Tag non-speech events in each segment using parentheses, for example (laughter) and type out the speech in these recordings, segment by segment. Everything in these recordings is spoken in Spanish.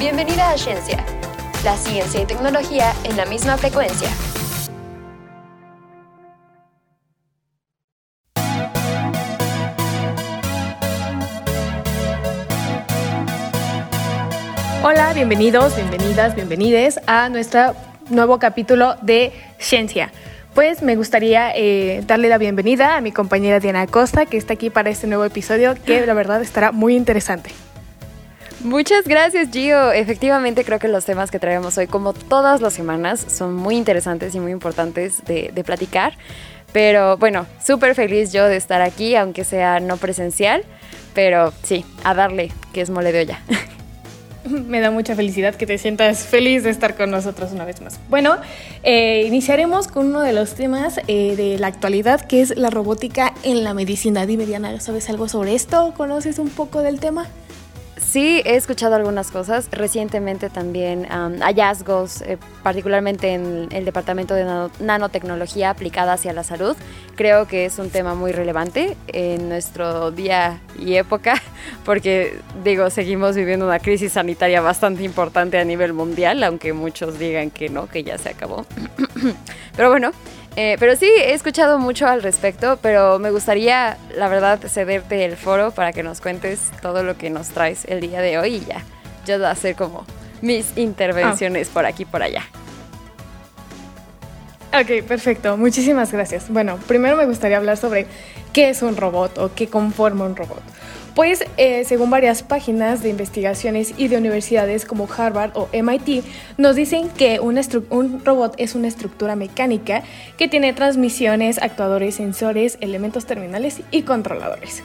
Bienvenida a Ciencia, la ciencia y tecnología en la misma frecuencia. Hola, bienvenidos, bienvenidas, bienvenides a nuestro nuevo capítulo de Ciencia. Pues me gustaría eh, darle la bienvenida a mi compañera Diana Acosta, que está aquí para este nuevo episodio, que la verdad estará muy interesante. Muchas gracias Gio. Efectivamente creo que los temas que traemos hoy, como todas las semanas, son muy interesantes y muy importantes de, platicar. Pero bueno, súper feliz yo de estar aquí, aunque sea no presencial. Pero sí, a darle, que es mole de olla. (laughs) Me da mucha felicidad que te sientas feliz de estar con nosotros una vez más. Bueno, eh, iniciaremos con uno de los temas eh, de la actualidad, que es la robótica en la medicina. Dime, Diana, ¿sabes algo sobre esto? ¿Conoces un poco del tema? Sí, he escuchado algunas cosas. Recientemente también hallazgos, eh, particularmente en el departamento de nanotecnología aplicada hacia la salud. Creo que es un tema muy relevante en nuestro día y época, (laughs) porque digo, seguimos viviendo una crisis sanitaria bastante importante a nivel mundial, aunque muchos digan que no, que ya se acabó. (clears throat) Pero bueno, eh, pero sí, he escuchado mucho al respecto, pero me gustaría, la verdad, cederte el foro para que nos cuentes todo lo que nos traes el día de hoy y ya, yo voy a hacer como mis intervenciones por aquí por allá. Ok, perfecto. Muchísimas gracias. Bueno, primero me gustaría hablar sobre qué es un robot o qué conforma un robot. Pues eh, según varias páginas de investigaciones y de universidades como Harvard o MIT, nos dicen que un, robot es una estructura mecánica que tiene transmisiones, actuadores, sensores, elementos terminales y controladores.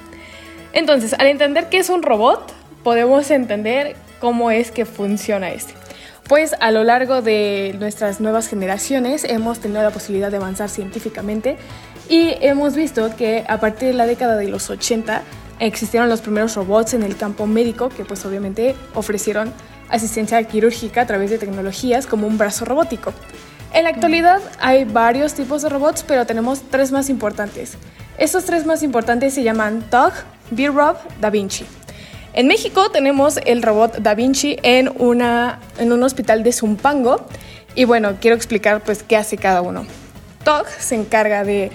Entonces, al entender qué es un robot, podemos entender cómo es que funciona este. Pues a lo largo de nuestras nuevas generaciones hemos tenido la posibilidad de avanzar científicamente y hemos visto que a partir de la década de los 80 existieron los primeros robots en el campo médico que pues obviamente ofrecieron asistencia quirúrgica a través de tecnologías como un brazo robótico. En la actualidad hay varios tipos de robots, pero tenemos tres más importantes. Estos tres más importantes se llaman TUG, B-Rob, Da Vinci. En México tenemos el robot Da Vinci en, una, en un hospital de Zumpango y bueno, quiero explicar pues qué hace cada uno. TUG se encarga de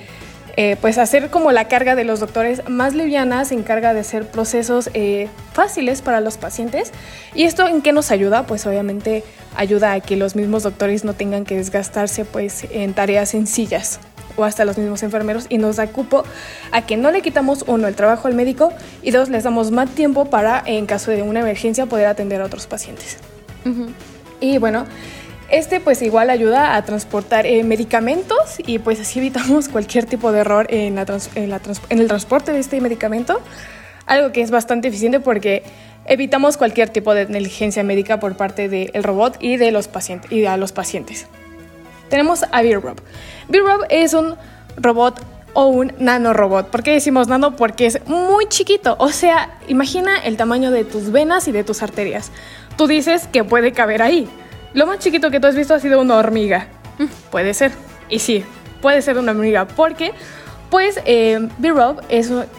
eh, pues hacer como la carga de los doctores más liviana, se encarga de hacer procesos eh, fáciles para los pacientes. ¿Y esto en qué nos ayuda? Pues obviamente ayuda a que los mismos doctores no tengan que desgastarse pues en tareas sencillas o hasta los mismos enfermeros y nos da cupo a que no le quitamos uno el trabajo al médico y dos les damos más tiempo para en caso de una emergencia poder atender a otros pacientes. Y bueno, este pues igual ayuda a transportar eh, medicamentos y pues así evitamos (laughs) cualquier tipo de error en, el transporte de este medicamento, algo que es bastante eficiente porque evitamos cualquier tipo de negligencia médica por parte del robot y de los pacientes y a los pacientes. Tenemos a B-Rob. B-Rob es un robot o un nanorobot. ¿Por qué decimos nano? Porque es muy chiquito. O sea, imagina el tamaño de tus venas y de tus arterias. Tú dices que puede caber ahí. Lo más chiquito que tú has visto ha sido una hormiga. Mm, puede ser. Y sí, puede ser una hormiga. Porque, pues, eh, B-Rob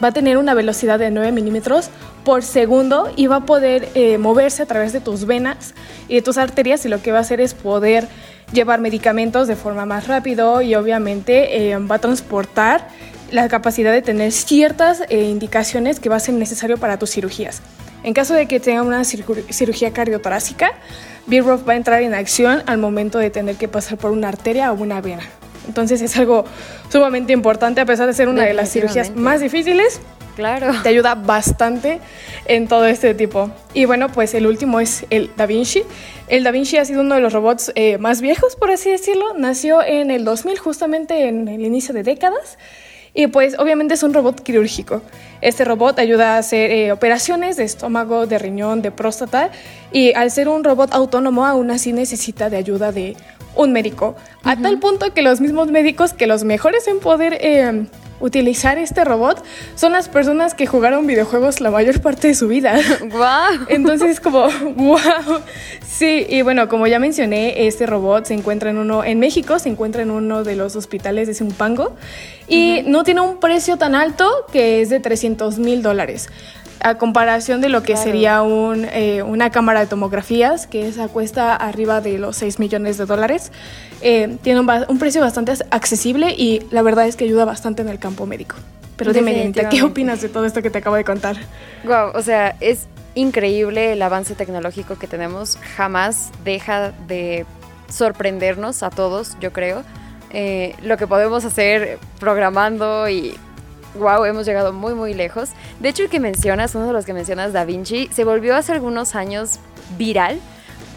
va a tener una velocidad de 9 milímetros por segundo y va a poder eh, moverse a través de tus venas y de tus arterias. Y lo que va a hacer es poder llevar medicamentos de forma más rápido y obviamente eh, va a transportar la capacidad de tener ciertas indicaciones que va a ser necesario para tus cirugías. En caso de que tenga una cirugía cardiotorácica, B-Rob va a entrar en acción al momento de tener que pasar por una arteria o una vena. Entonces es algo sumamente importante, a pesar de ser una de las cirugías más difíciles. Claro. Te ayuda bastante en todo este tipo. Y bueno, pues el último es el Da Vinci. El Da Vinci ha sido uno de los robots eh, más viejos, por así decirlo. Nació en el 2000, justamente en el inicio de décadas. Y pues obviamente es un robot quirúrgico. Este robot ayuda a hacer eh, operaciones de estómago, de riñón, de próstata y al ser un robot autónomo aún así necesita de ayuda de un médico. A tal punto que los mismos médicos, que los mejores en poder eh, utilizar este robot son las personas que jugaron videojuegos la mayor parte de su vida. (laughs) ¡Wow! Entonces, como, ¡wow! Sí, y bueno, como ya mencioné, este robot se encuentra en uno, en México, se encuentra en uno de los hospitales de Zumpango y no tiene un precio tan alto que es de 300 mil dólares. A comparación de lo que sería un, eh, una cámara de tomografías, que esa cuesta arriba de los 6 millones de dólares, eh, tiene un, un, precio bastante accesible y la verdad es que ayuda bastante en el campo médico. Pero dime, ¿qué opinas de todo esto que te acabo de contar? Wow, o sea, es increíble el avance tecnológico que tenemos. Jamás deja de sorprendernos a todos, yo creo. Eh, lo que podemos hacer programando y wow, hemos llegado muy muy lejos. De hecho, el que mencionas, uno de los que mencionas, Da Vinci, se volvió hace algunos años viral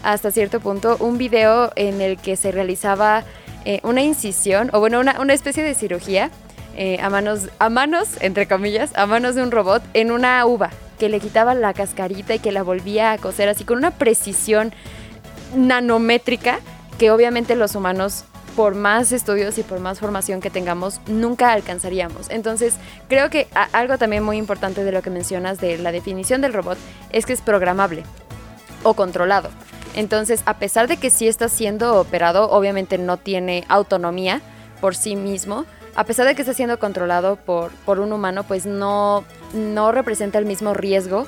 hasta cierto punto un video en el que se realizaba eh, una incisión o bueno, una, una especie de cirugía eh, a manos, a manos, entre comillas, a manos de un robot en una uva que le quitaba la cascarita y que la volvía a coser así con una precisión nanométrica que obviamente los humanos por más estudios y por más formación que tengamos, nunca alcanzaríamos. Entonces, creo que algo también muy importante de lo que mencionas de la definición del robot es que es programable o controlado. Entonces, a pesar de que sí está siendo operado, obviamente no tiene autonomía por sí mismo, a pesar de que está siendo controlado por, por un humano, pues no, no representa el mismo riesgo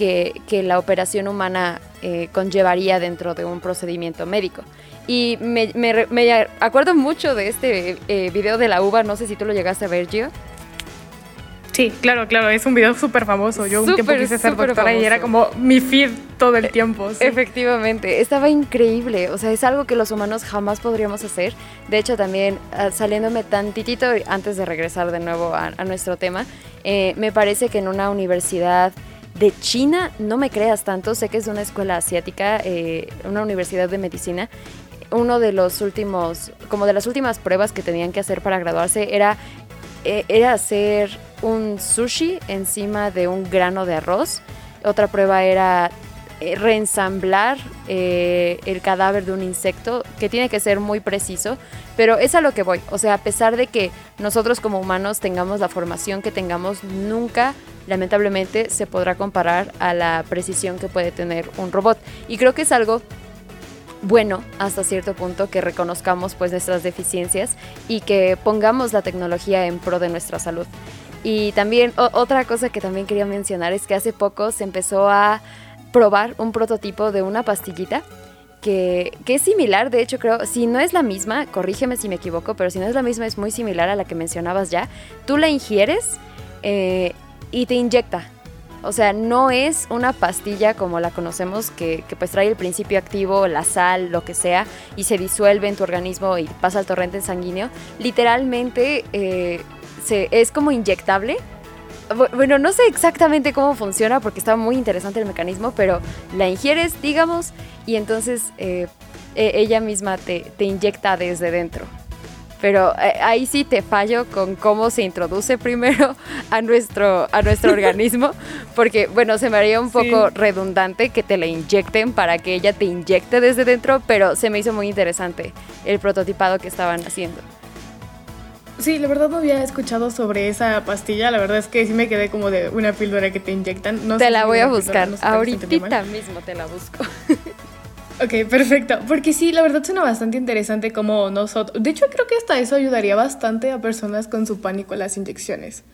que, la operación humana eh, conllevaría dentro de un procedimiento médico. Y me, me, acuerdo mucho de este eh, video de la uva, no sé si tú lo llegaste a ver, Gio. Sí, claro, claro, es un video súper famoso. Yo un tiempo quise ser doctora y era como mi feed todo el tiempo. Efectivamente, estaba increíble. O sea, es algo que los humanos jamás podríamos hacer. De hecho, también ah, saliéndome tantitito antes de regresar de nuevo a, nuestro tema, eh, me parece que en una universidad de China, no me creas tanto, sé que es una escuela asiática, eh, una universidad de medicina, uno de los últimos, como de las últimas pruebas que tenían que hacer para graduarse era, eh, era hacer un sushi encima de un grano de arroz. Otra prueba era eh, reensamblar el cadáver de un insecto, que tiene que ser muy preciso, pero es a lo que voy. O sea, a pesar de que nosotros como humanos tengamos la formación que tengamos, nunca, lamentablemente, se podrá comparar a la precisión que puede tener un robot. Y creo que es algo bueno hasta cierto punto que reconozcamos pues nuestras deficiencias y que pongamos la tecnología en pro de nuestra salud. Y también otra cosa que también quería mencionar es que hace poco se empezó a probar un prototipo de una pastillita que, es similar, de hecho creo, si no es la misma, corrígeme si me equivoco, pero si no es la misma es muy similar a la que mencionabas ya, tú la ingieres eh, y te inyecta o sea, no es una pastilla como la conocemos que, pues trae el principio activo, la sal, lo que sea, y se disuelve en tu organismo y pasa al torrente sanguíneo. Literalmente eh, se, es como inyectable. Bueno, no sé exactamente cómo funciona porque está muy interesante el mecanismo, pero la ingieres, digamos, y entonces eh, e, ella misma te, te inyecta desde dentro pero eh, ahí sí te fallo con cómo se introduce primero a nuestro, a nuestro (laughs) organismo, porque bueno, se me haría un poco redundante que te la inyecten para que ella te inyecte desde dentro, pero se me hizo muy interesante el prototipado que estaban haciendo. Sí, la verdad no había escuchado sobre esa pastilla. La verdad es que sí me quedé como de una píldora que te inyectan. No te la voy a buscar. Ahorita mismo te la busco. (laughs) Ok, perfecto. Porque sí, la verdad suena bastante interesante como nosotros... De hecho, creo que hasta eso ayudaría bastante a personas con su pánico a las inyecciones.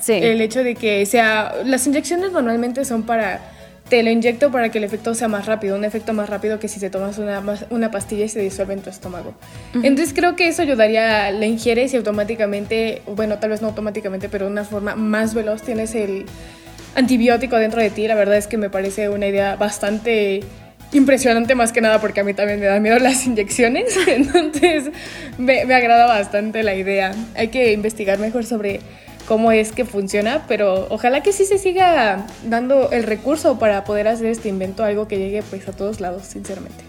Sí. El hecho de que sea... Las inyecciones normalmente son para... Te lo inyecto para que el efecto sea más rápido, un efecto más rápido que si te tomas una, una pastilla y se disuelve en tu estómago. Entonces creo que eso ayudaría, la ingieres y automáticamente, bueno, tal vez no automáticamente, pero de una forma más veloz tienes el antibiótico dentro de ti. La verdad es que me parece una idea bastante impresionante más que nada porque a mí también me da miedo las inyecciones, (laughs) entonces me, me, agrada bastante la idea. Hay que investigar mejor sobre cómo es que funciona, pero ojalá que sí se siga dando el recurso para poder hacer este invento, algo que llegue pues a todos lados, sinceramente.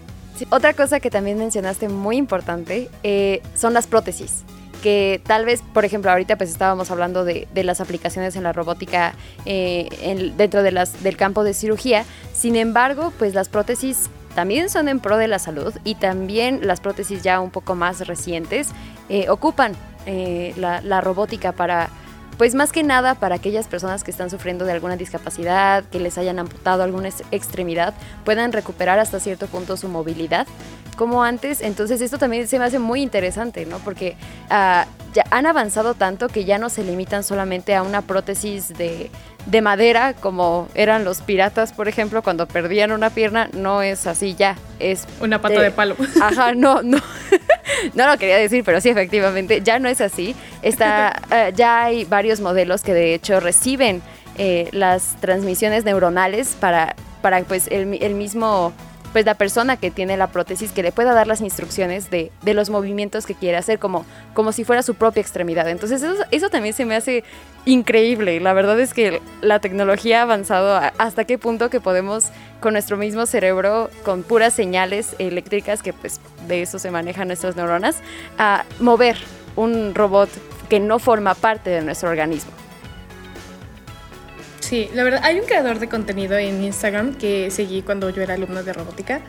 otra cosa que también mencionaste muy importante eh, son las prótesis que tal vez, por ejemplo, ahorita pues estábamos hablando de, las aplicaciones en la robótica eh, dentro del campo de cirugía, sin embargo, pues las prótesis también son en pro de la salud y también las prótesis ya un poco más recientes eh, ocupan eh, la robótica para pues más que nada para aquellas personas que están sufriendo de alguna discapacidad, que les hayan amputado alguna extremidad, puedan recuperar hasta cierto punto su movilidad. Como antes. Entonces esto también se me hace muy interesante, ¿no? Porque uh, ya han avanzado tanto que ya no se limitan solamente a una prótesis de, de madera como eran los piratas, por ejemplo, cuando perdían una pierna, no es así ya, es... Una pata de, palo. (laughs) Ajá, no, no. (laughs) no lo quería decir, pero sí, efectivamente, ya no es así. Está, uh, (laughs) ya hay varios modelos que de hecho reciben eh, las transmisiones neuronales para, para pues, el, el mismo pues la persona que tiene la prótesis que le pueda dar las instrucciones de, de los movimientos que quiere hacer como, como si fuera su propia extremidad. Entonces eso, eso también se me hace increíble. La verdad es que la tecnología ha avanzado hasta qué punto que podemos con nuestro mismo cerebro, con puras señales eléctricas, que pues de eso se manejan nuestras neuronas, a mover un robot que no forma parte de nuestro organismo. Sí, la verdad, hay un creador de contenido en Instagram que seguí cuando yo era alumna de robótica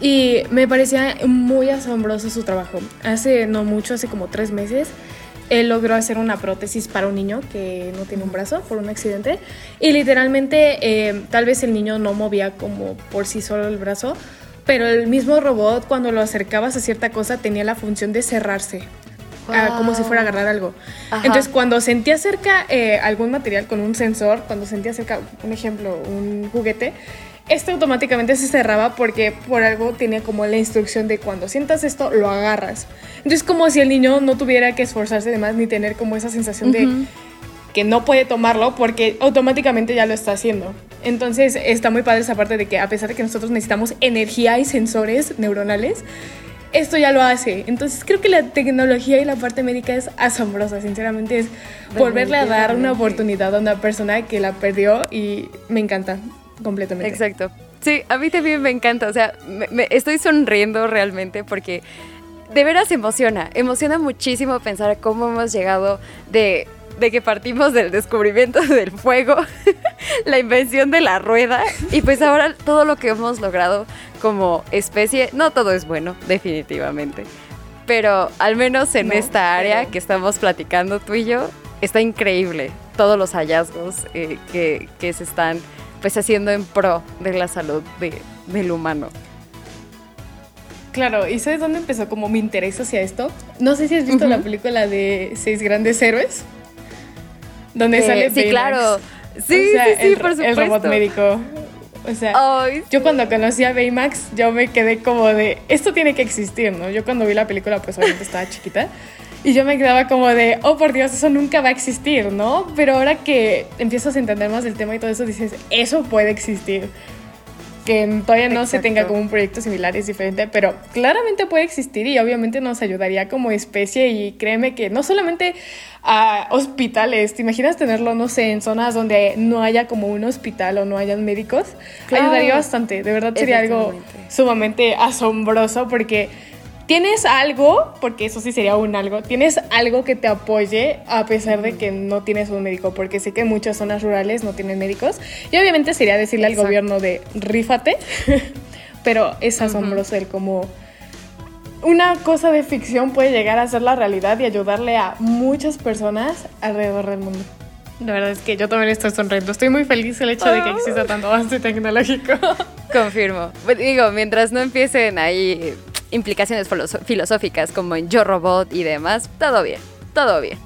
y me parecía muy asombroso su trabajo. Hace no mucho, hace como tres meses, él logró hacer una prótesis para un niño que no tiene un brazo por un accidente y literalmente eh, tal vez el niño no movía como por sí solo el brazo, pero el mismo robot cuando lo acercabas a cierta cosa tenía la función de cerrarse como si fuera a agarrar algo. Entonces, cuando sentía cerca eh, algún material con un sensor, cuando sentía cerca, un ejemplo, un juguete, este automáticamente se cerraba porque por algo tenía como la instrucción de cuando sientas esto, lo agarras. Entonces, como si el niño no tuviera que esforzarse de más ni tener como esa sensación de que no puede tomarlo porque automáticamente ya lo está haciendo. Entonces, está muy padre esa parte de que a pesar de que nosotros necesitamos energía y sensores neuronales, esto ya lo hace. Entonces creo que la tecnología y la parte médica es asombrosa, sinceramente es volverle a dar una oportunidad a una persona que la perdió y me encanta completamente. Exacto. Sí, a mí también me encanta, o sea, me, estoy sonriendo realmente porque de veras emociona, emociona muchísimo pensar cómo hemos llegado de de que partimos del descubrimiento (laughs) del fuego, (laughs) la invención de la rueda y pues ahora todo lo que hemos logrado como especie, no todo es bueno, definitivamente, pero al menos en esta área que estamos platicando tú y yo, está increíble todos los hallazgos eh, que, que, se están pues haciendo en pro de la salud de, del humano. Claro, ¿y sabes dónde empezó como mi interés hacia esto? No sé si has visto la película de Seis Grandes Héroes donde eh, sale Sí, claro. Sí, sí, sí, el, por supuesto. El robot médico. O sea, yo cuando conocí a Baymax, yo me quedé como de, esto tiene que existir, ¿no? Yo cuando vi la película, pues obviamente estaba chiquita. Y yo me quedaba como de, oh por Dios, eso nunca va a existir, ¿no? Pero ahora que empiezas a entender más del tema y todo eso, dices, eso puede existir que todavía no se tenga como un proyecto similar es diferente, pero claramente puede existir y obviamente nos ayudaría como especie y créeme que no solamente a hospitales, ¿te imaginas tenerlo, no sé, en zonas donde no haya como un hospital o no hayan médicos? Ayudaría bastante, de verdad sería algo sumamente asombroso porque tienes algo, porque eso sí sería un algo, tienes algo que te apoye a pesar de que no tienes un médico, porque sé que muchas zonas rurales no tienen médicos. Y obviamente sería decirle al gobierno de rífate, (laughs) pero es asombroso el cómo una cosa de ficción puede llegar a ser la realidad y ayudarle a muchas personas alrededor del mundo. La verdad es que yo también estoy sonriendo. Estoy muy feliz el hecho de que exista tanto avance tecnológico. (laughs) Confirmo. Digo, mientras no empiecen ahí implicaciones filosóficas como en Yo Robot y demás, todo bien, todo bien.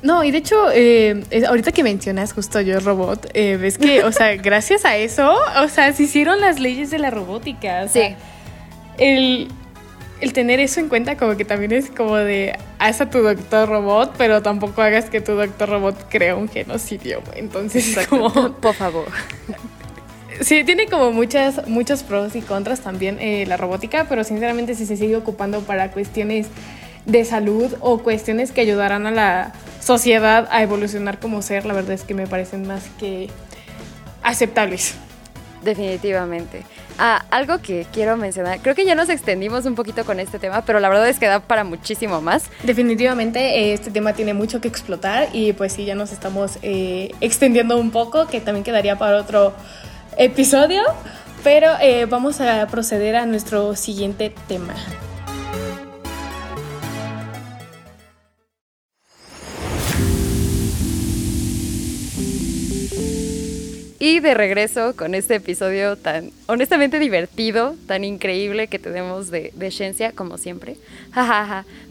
No, y de hecho, eh, ahorita que mencionas justo Yo Robot, eh, ves que, o sea, (laughs) gracias a eso, o sea, se hicieron las leyes de la robótica. sí. El, el tener eso en cuenta como que también es como de haz a tu doctor robot, pero tampoco hagas que tu doctor robot crea un genocidio. Entonces, como por favor. (laughs) Sí, tiene como muchas, muchos pros y contras también eh, la robótica, pero sinceramente si se sigue ocupando para cuestiones de salud o cuestiones que ayudarán a la sociedad a evolucionar como ser, la verdad es que me parecen más que aceptables. Definitivamente. Ah, algo que quiero mencionar, creo que ya nos extendimos un poquito con este tema, pero la verdad es que da para muchísimo más. Definitivamente eh, este tema tiene mucho que explotar y pues sí, ya nos estamos eh, extendiendo un poco, que también quedaría para otro episodio, pero eh, vamos a proceder a nuestro siguiente tema. Y de regreso con este episodio tan honestamente divertido, tan increíble que tenemos de, de como siempre.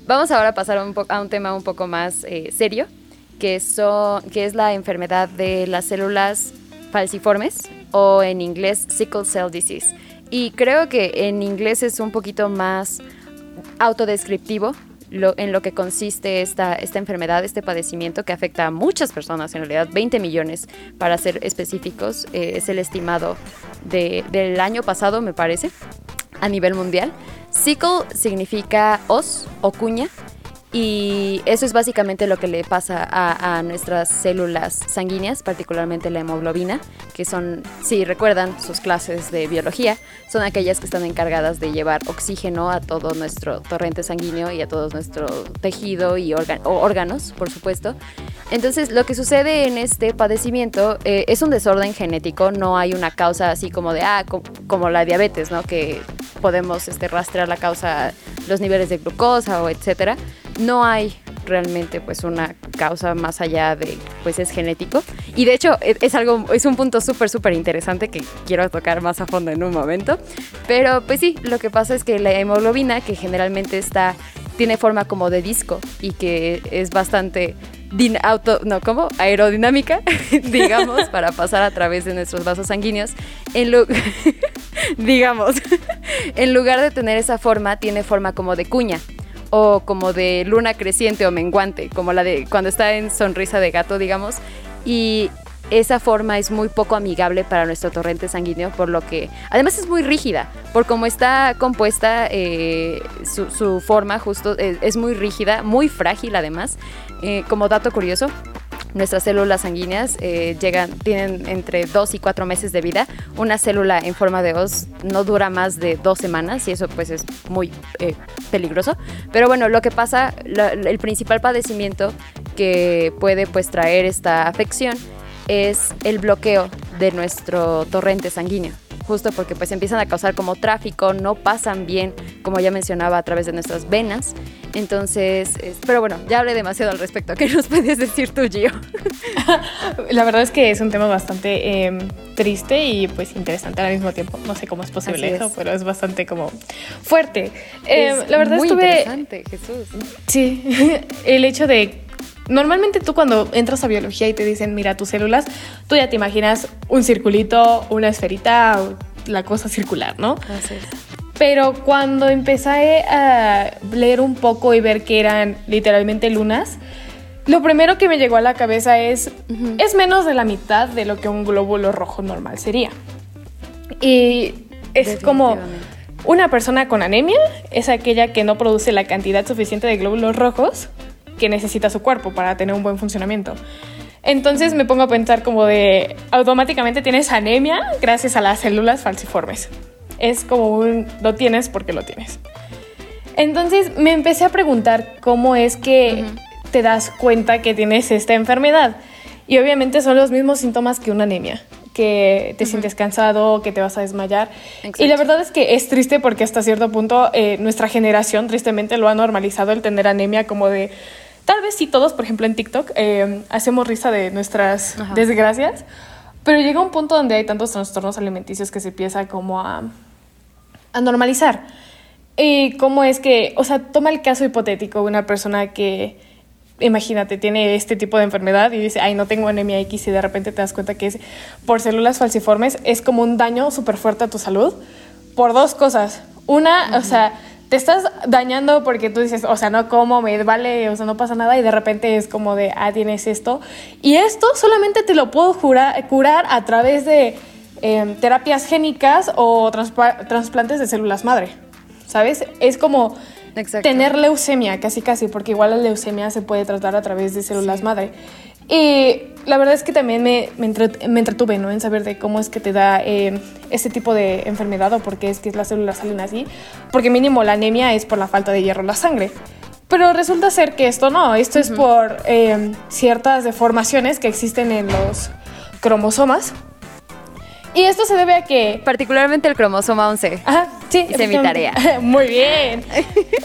Vamos ahora a pasar a un, tema un poco más eh, serio, que es la enfermedad de las células falciformes o en inglés sickle cell disease. Y creo que en inglés es un poquito más autodescriptivo en lo que consiste esta, esta enfermedad, este padecimiento que afecta a muchas personas, en realidad 20 millones para ser específicos, eh, es el estimado del año pasado, me parece, a nivel mundial. Sickle significa os o cuña y eso es básicamente lo que le pasa a, nuestras células sanguíneas, particularmente la hemoglobina, que son, si recuerdan sus clases de biología, son aquellas que están encargadas de llevar oxígeno a todo nuestro torrente sanguíneo y a todo nuestro tejido y órganos, por supuesto. Entonces, lo que sucede en este padecimiento eh, es un desorden genético, no hay una causa así como de, ah, como la diabetes, ¿no? Que podemos este, rastrear la causa, los niveles de glucosa o etcétera no hay realmente pues una causa más allá de pues es genético. Y de hecho e, es, algo es un punto súper súper interesante que quiero tocar más a fondo en un momento. Pero pues sí lo que pasa es que la hemoglobina que generalmente está tiene forma como de disco y que es bastante auto no como aerodinámica (laughs) digamos (laughs) para pasar a través de nuestros vasos sanguíneos. En lo (laughs) digamos en lugar de tener esa forma tiene forma como de cuña o como de luna creciente o menguante, como la de cuando está en sonrisa de gato, digamos. Y esa forma es muy poco amigable para nuestro torrente sanguíneo, por lo que además es muy rígida, por como está compuesta, eh, su, forma justo es, es, muy rígida, muy frágil además. Eh, como dato curioso, nuestras células sanguíneas eh, llegan, tienen entre 2 y 4 meses de vida. Una célula en forma de os no dura más de dos semanas y eso pues es muy eh, peligroso. Pero bueno, lo que pasa, el principal padecimiento que puede pues traer esta afección es el bloqueo de nuestro torrente sanguíneo justo porque pues empiezan a causar como tráfico, no pasan bien, como ya mencionaba, a través de nuestras venas. Entonces, pero bueno, ya hablé demasiado al respecto. ¿Qué nos puedes decir tú, Gio? (laughs) La verdad es que es un tema bastante em, triste y pues interesante al mismo tiempo. No sé cómo es posible eso, pero es bastante como fuerte. Em, la verdad muy interesante, Jesús. Sí, (laughs) el hecho de Normalmente tú cuando entras a biología y te dicen, mira tus células, tú ya te imaginas un circulito, una esferita, la cosa circular, ¿no? Así es. Pero cuando empecé a leer un poco y ver que eran literalmente lunas, lo primero que me llegó a la cabeza es, es menos de la mitad de lo que un glóbulo rojo normal sería. Y es como una persona con anemia, es aquella que no produce la cantidad suficiente de glóbulos rojos que necesita su cuerpo para tener un buen funcionamiento. Entonces me pongo a pensar como de automáticamente tienes anemia gracias a las células falciformes. Es como un lo tienes porque lo tienes. Entonces me empecé a preguntar cómo es que te das cuenta que tienes esta enfermedad. Y obviamente son los mismos síntomas que una anemia, que te sientes cansado, que te vas a desmayar. Y la verdad es que es triste porque hasta cierto punto eh, nuestra generación tristemente lo ha normalizado el tener anemia como de Tal vez sí todos, por ejemplo en TikTok, eh, hacemos risa de nuestras desgracias, pero llega un punto donde hay tantos trastornos alimenticios que se empieza como a, a normalizar. Y cómo es que, o sea, toma el caso hipotético de una persona que, imagínate, tiene este tipo de enfermedad y dice, ay, no tengo anemia X y de repente te das cuenta que es por células falciformes, es como un daño súper fuerte a tu salud por dos cosas. Una, o sea, te estás dañando porque tú dices, o sea, no como, me vale, o sea, no pasa nada y de repente es como de, ah, tienes esto. Y esto solamente te lo puedo curar a través de em, terapias génicas o trasplantes de células madre, ¿sabes? Es como tener leucemia, casi casi, porque igual la leucemia se puede tratar a través de células madre. Y la verdad es que también me, me, entretuve ¿no? en saber de cómo es que te da eh, este tipo de enfermedad o por qué es que las células salen así. Porque mínimo la anemia es por la falta de hierro en la sangre. Pero resulta ser que esto no, esto es por eh, ciertas deformaciones que existen en los cromosomas. Y esto se debe a que... Particularmente el cromosoma 11. Ajá, Sí, hice mi tarea. (laughs) Muy bien.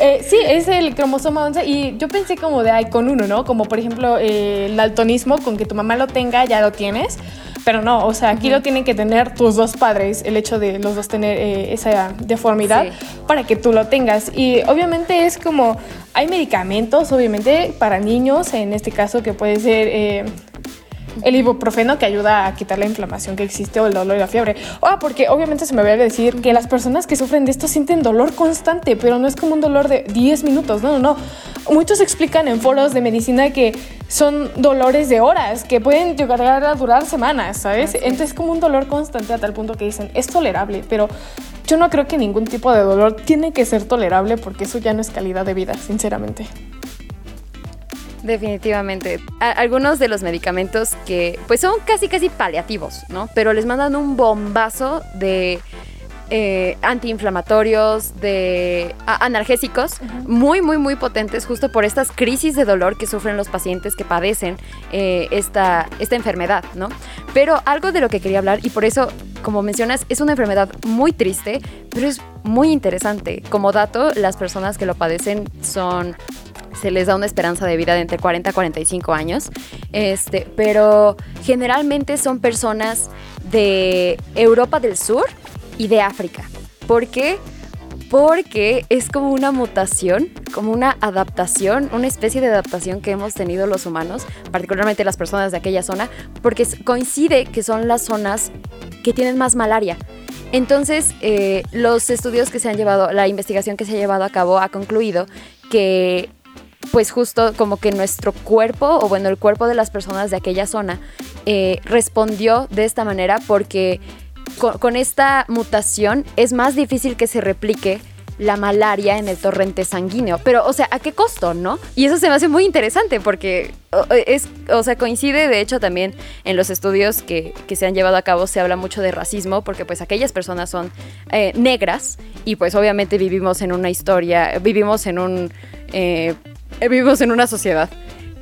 Eh, sí, es el cromosoma 11 y yo pensé como de ahí con uno, ¿no? Como por ejemplo eh, el daltonismo, con que tu mamá lo tenga ya lo tienes. Pero no, o sea, aquí lo tienen que tener tus dos padres, el hecho de los dos tener eh, esa deformidad para que tú lo tengas. Y obviamente es como, hay medicamentos, obviamente, para niños, en este caso que puede ser el ibuprofeno que ayuda a quitar la inflamación que existe o el dolor y la fiebre. Ah, porque obviamente se me va a decir que las personas que sufren de esto sienten dolor constante, pero no es como un dolor de 10 minutos, no, no, no. Muchos explican en foros de medicina que son dolores de horas, que pueden llegar a durar semanas, ¿sabes? Entonces es como un dolor constante a tal punto que dicen, es tolerable, pero yo no creo que ningún tipo de dolor tiene que ser tolerable porque eso ya no es calidad de vida, sinceramente. Definitivamente. algunos de los medicamentos que pues son casi casi paliativos, ¿no? Pero les mandan un bombazo de eh, antiinflamatorios, de analgésicos, muy, muy, muy potentes, justo por estas crisis de dolor que sufren los pacientes que padecen eh, esta, esta enfermedad, ¿no? Pero algo de lo que quería hablar, y por eso, como mencionas, es una enfermedad muy triste, pero es muy interesante. Como dato, las personas que lo padecen son se les da una esperanza de vida de entre 40 a 45 años, este, pero generalmente son personas de Europa del Sur y de África. ¿Por qué? Porque es como una mutación, como una adaptación, una especie de adaptación que hemos tenido los humanos, particularmente las personas de aquella zona, porque coincide que son las zonas que tienen más malaria. Entonces, eh, los estudios que se han llevado, la investigación que se ha llevado a cabo ha concluido que pues justo como que nuestro cuerpo, o bueno, el cuerpo de las personas de aquella zona, eh, respondió de esta manera porque con, esta mutación es más difícil que se replique la malaria en el torrente sanguíneo. Pero, o sea, ¿a qué costo, no? Y eso se me hace muy interesante porque es, o sea, coincide de hecho también en los estudios que, se han llevado a cabo se habla mucho de racismo porque pues aquellas personas son eh, negras y pues obviamente vivimos en una historia, vivimos en un... Eh, vivimos en una sociedad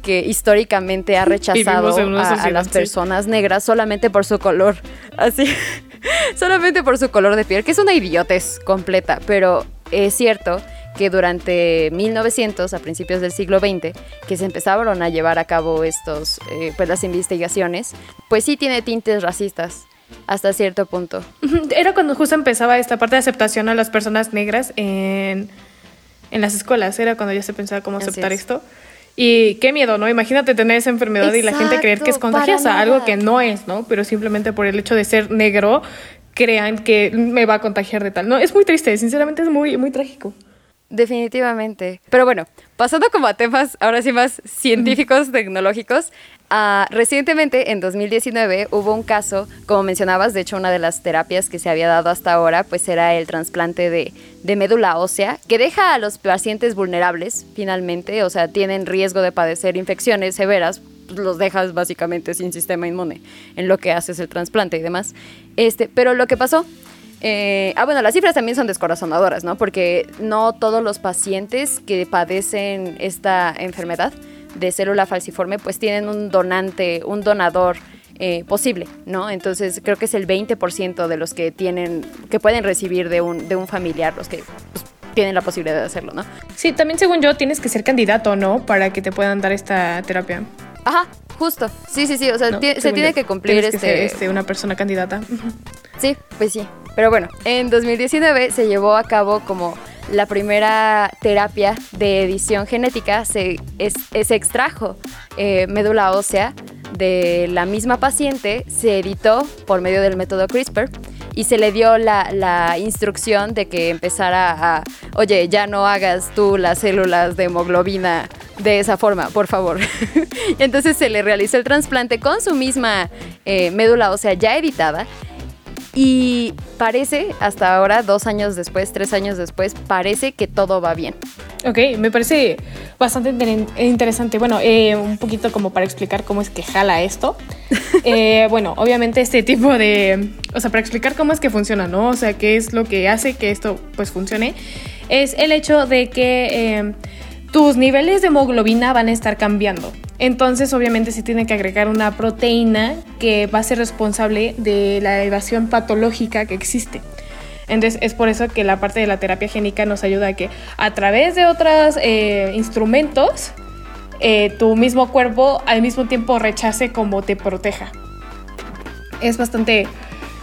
que históricamente ha (laughs) rechazado a, las personas negras solamente por su color, así, (laughs) solamente por su color de piel, que es una idiotez completa, pero es cierto que durante 1900, a principios del siglo XX, que se empezaron a llevar a cabo estos, eh, pues las investigaciones, pues sí tiene tintes racistas hasta cierto punto. (laughs) Era cuando justo empezaba esta parte de aceptación a las personas negras en en las escuelas, era cuando ya se pensaba cómo aceptar esto. Y qué miedo, ¿no? Imagínate tener esa enfermedad y la gente creer que es contagiosa, algo que no es, ¿no? Pero simplemente por el hecho de ser negro, crean que me va a contagiar de tal. No, es muy triste, sinceramente es muy, muy trágico. Definitivamente. Pero bueno, pasando como a temas ahora sí más científicos, tecnológicos, uh, recientemente en 2019 hubo un caso, como mencionabas, de hecho una de las terapias que se había dado hasta ahora, pues era el trasplante de, de médula ósea, que deja a los pacientes vulnerables finalmente, o sea, tienen riesgo de padecer infecciones severas pues los dejas básicamente sin sistema inmune en lo que haces el trasplante y demás. Este, pero lo que pasó eh, ah, bueno, las cifras también son descorazonadoras, ¿no? Porque no todos los pacientes que padecen esta enfermedad de célula falciforme, pues tienen un donante, un donador eh, posible, ¿no? Entonces creo que es el 20% de los que tienen, que pueden recibir de un, de un familiar, los que pues, tienen la posibilidad de hacerlo, ¿no? Sí, también según yo tienes que ser candidato, ¿no? Para que te puedan dar esta terapia. Ajá, justo. Sí, sí, sí. O sea, se tiene que cumplir este... este... una persona candidata. Sí, pues sí. Pero bueno, en 2019 se llevó a cabo como la primera terapia de edición genética. Se, se extrajo eh, médula ósea de la misma paciente, se editó por medio del método CRISPR y se le dio la, instrucción de que empezara a, oye, ya no hagas tú las células de hemoglobina de esa forma, por favor. (laughs) Entonces se le realizó el trasplante con su misma eh, médula ósea ya editada y parece, hasta ahora, dos años después, tres años después, parece que todo va bien. Ok, me parece bastante interesante. Bueno, eh, un poquito como para explicar cómo es que jala esto. (laughs) Eh, bueno, obviamente este tipo de... O sea, para explicar cómo es que funciona, ¿no? O sea, qué es lo que hace que esto pues funcione, es el hecho de que... Eh, tus niveles de hemoglobina van a estar cambiando. Entonces, obviamente, se tiene que agregar una proteína que va a ser responsable de la evasión patológica que existe. Entonces es por eso que la parte de la terapia génica nos ayuda a que a través de otros eh, instrumentos eh, tu mismo cuerpo al mismo tiempo rechace como te proteja. Es bastante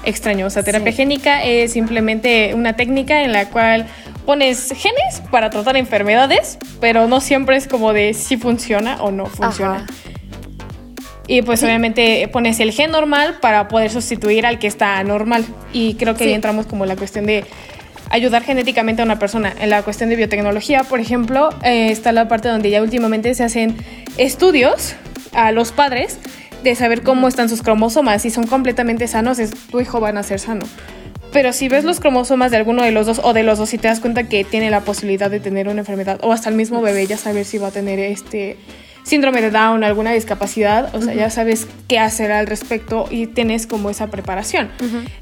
extraño. O sea, terapia génica es simplemente una técnica en la cual pones genes para tratar enfermedades, pero no siempre es como de si funciona o no funciona. Y pues obviamente pones el gen normal para poder sustituir al que está anormal. Y creo que ahí entramos como la cuestión de ayudar genéticamente a una persona. En la cuestión de biotecnología, por ejemplo, eh, está la parte donde ya últimamente se hacen estudios a los padres de saber cómo están sus cromosomas. Si son completamente sanos, es, tu hijo va a nacer sano. Pero si ves los cromosomas de alguno de los dos o de los dos y te das cuenta que tiene la posibilidad de tener una enfermedad o hasta el mismo bebé ya saber si va a tener este síndrome de Down, alguna discapacidad, o sea, ya sabes qué hacer al respecto y tienes como esa preparación.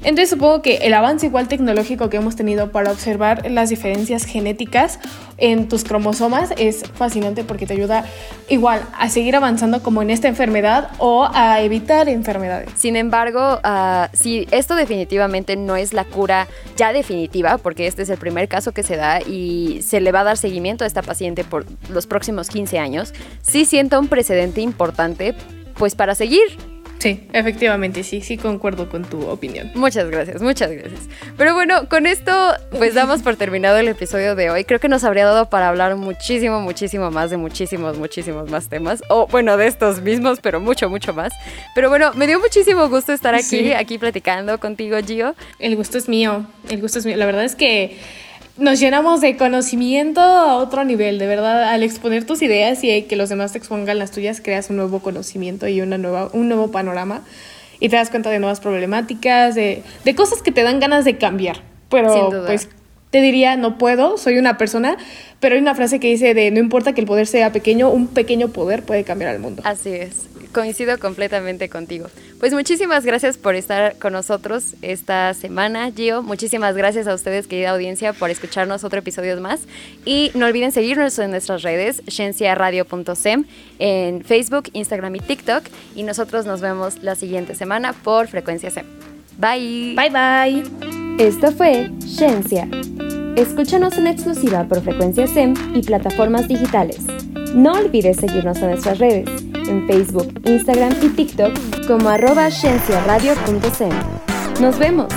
Entonces supongo que el avance igual tecnológico que hemos tenido para observar las diferencias genéticas en tus cromosomas es fascinante porque te ayuda igual a seguir avanzando como en esta enfermedad o a evitar enfermedades. Sin embargo, uh, si esto definitivamente no es la cura ya definitiva, porque este es el primer caso que se da y se le va a dar seguimiento a esta paciente por los próximos 15 años, sí, sí sienta un precedente importante, pues para seguir. Sí, efectivamente, sí, sí concuerdo con tu opinión. Muchas gracias, muchas gracias. Pero bueno, con esto pues damos por terminado el episodio de hoy. Creo que nos habría dado para hablar muchísimo, muchísimo más de muchísimos, muchísimos más temas. O bueno, de estos mismos, pero mucho, mucho más. Pero bueno, me dio muchísimo gusto estar aquí, aquí platicando contigo, Gio. El gusto es mío, el gusto es mío. La verdad es que nos llenamos de conocimiento a otro nivel, de verdad, al exponer tus ideas y que los demás te expongan las tuyas, creas un nuevo conocimiento y una nueva, un nuevo panorama y te das cuenta de nuevas problemáticas, de, de cosas que te dan ganas de cambiar. Pero pues te diría, no puedo, soy una persona, pero hay una frase que dice de no importa que el poder sea pequeño, un pequeño poder puede cambiar al mundo. Así es, coincido completamente contigo. Pues muchísimas gracias por estar con nosotros esta semana, Gio. Muchísimas gracias a ustedes, querida audiencia, por escucharnos otro episodio más. Y no olviden seguirnos en nuestras redes, cienciaradio.sem, en Facebook, Instagram y TikTok. Y nosotros nos vemos la siguiente semana por Frecuencia SEM. Bye. Bye bye. Esto fue Ciencia. Escúchanos en exclusiva por Frecuencia SEM y plataformas digitales. No olvides seguirnos en nuestras redes, en Facebook, Instagram y TikTok como arroba Nos vemos.